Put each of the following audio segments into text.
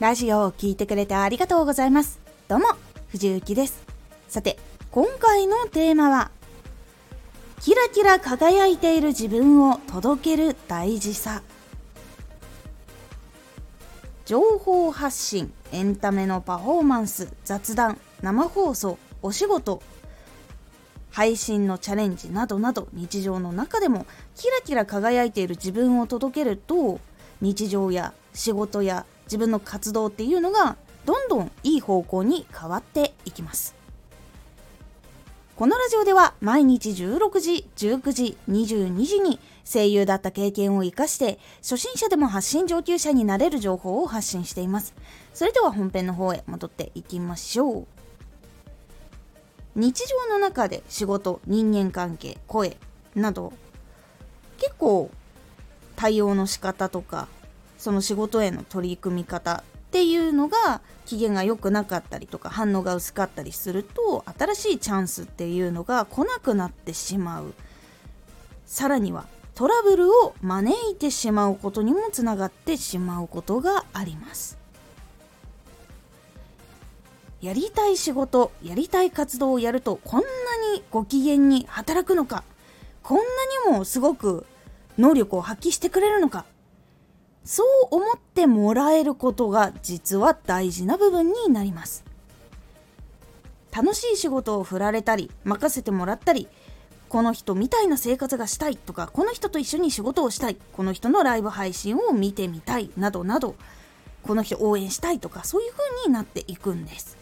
ラジオを聴いてくれてありがとうございます。どうも、藤幸です。さて、今回のテーマは、キラキラ輝いている自分を届ける大事さ。情報発信、エンタメのパフォーマンス、雑談、生放送、お仕事、配信のチャレンジなどなど日常の中でもキラキラ輝いている自分を届けると日常や仕事や自分の活動っていうのがどんどんいい方向に変わっていきます。このラジオでは毎日16時19時22時に声優だった経験を生かして初心者でも発信上級者になれる情報を発信しています。それでは本編の方へ戻っていきましょう。日常の中で仕事人間関係声など結構対応の仕方とかその仕事への取り組み方っていうのが機嫌が良くなかったりとか反応が薄かったりすると新しいチャンスっていうのが来なくなってしまう。さらにはトラブルを招いてしまうことにもつながってしまうことがあります。やりたい仕事やりたい活動をやるとこんなにご機嫌に働くのかこんなにもすごく能力を発揮してくれるのかそう思ってもらえることが実は大事な部分になります。楽しい仕事を振られたり任せてもらったりこの人みたいな生活がしたいとかこの人と一緒に仕事をしたいこの人のライブ配信を見てみたいなどなどこの人応援したいとかそういう風になっていくんです。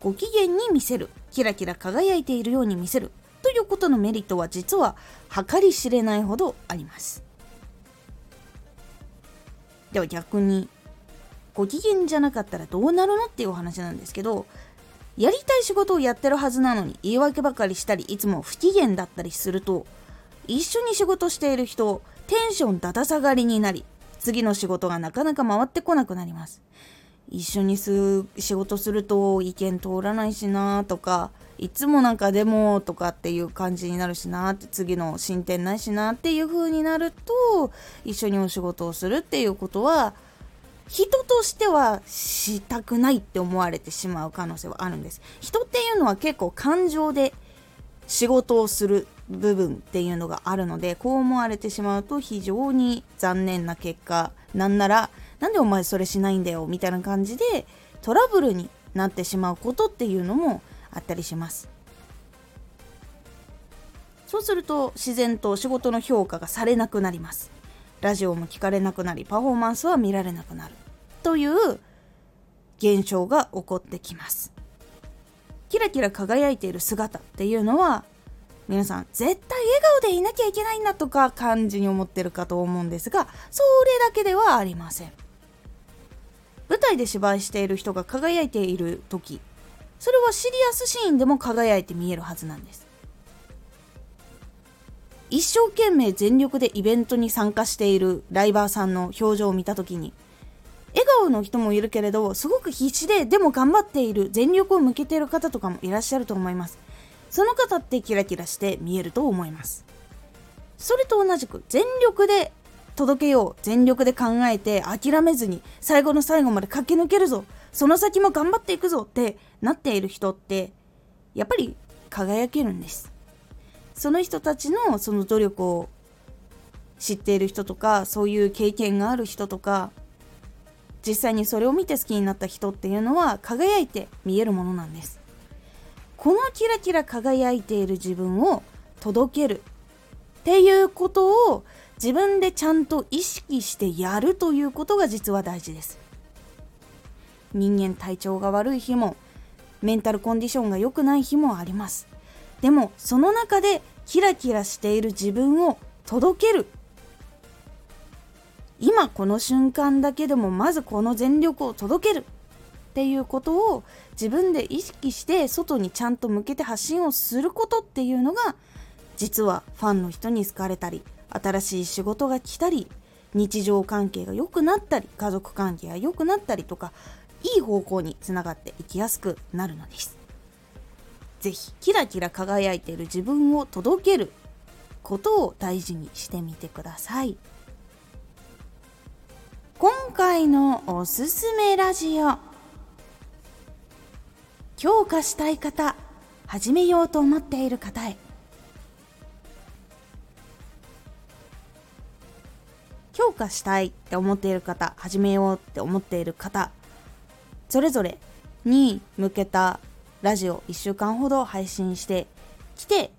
ご機嫌に見せるキラキラ輝いているように見せるということのメリットは実は計り知れないほどあります。では逆にご機嫌じゃなかったらどうなるのっていうお話なんですけどやりたい仕事をやってるはずなのに言い訳ばかりしたりいつも不機嫌だったりすると一緒に仕事している人テンションだだ下がりになり次の仕事がなかなか回ってこなくなります。一緒にす仕事すると意見通らないしなとかいつもなんかでもとかっていう感じになるしなって次の進展ないしなっていう風になると一緒にお仕事をするっていうことは人としてはしたくないって思われてしまう可能性はあるんです。人っていうのは結構感情で仕事をする部分っていうのがあるのでこう思われてしまうと非常に残念な結果なんならなんでお前それしないんだよみたいな感じでトラブルになってしまうことっていうのもあったりします。そうすると自然と仕事の評価がされなくなります。ラジオも聞かれなくなりパフォーマンスは見られなくなる。という現象が起こってきます。キラキラ輝いている姿っていうのは皆さん絶対笑顔でいなきゃいけないんだとか感じに思ってるかと思うんですがそれだけではありません。舞台で芝居している人が輝いている時それはシリアスシーンでも輝いて見えるはずなんです。一生懸命全力でイベントに参加しているライバーさんの表情を見た時に笑顔の人もいるけれどすごく必死ででも頑張っている全力を向けている方とかもいらっしゃると思います。その方ってキラキラして見えると思います。それと同じく全力で届けよう全力で考えて諦めずに最後の最後まで駆け抜けるぞ。その先も頑張っていくぞってなっている人ってやっぱり輝けるんです。その人たちのその努力を知っている人とかそういう経験がある人とか実際にそれを見て好きになった人っていうのは輝いて見えるものなんです。このキラキラ輝いている自分を届けるっていうことを自分でちゃんと意識してやるということが実は大事です。人間体調が悪い日もメンタルコンディションが良くない日もあります。でもその中でキラキラしている自分を届ける。今この瞬間だけでもまずこの全力を届ける。っていうことを自分で意識して外にちゃんと向けて発信をすることっていうのが実はファンの人に好かれたり新しい仕事が来たり日常関係が良くなったり家族関係が良くなったりとかいい方向につながっていきやすくなるのです。ぜひキラキラ輝いている自分を届けることを大事にしてみてください。今回のおすすめラジオ強化したい方始めようと思っている方へ強化したいって思っている方始めようって思っている方それぞれに向けたラジオ1週間ほど配信してきて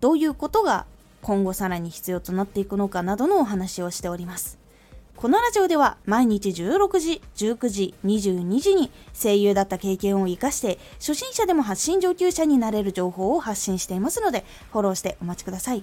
どういうことが今後さらに必要となっていくのかなどのお話をしております。このラジオでは毎日16時、19時、22時に声優だった経験を活かして初心者でも発信上級者になれる情報を発信していますのでフォローしてお待ちください。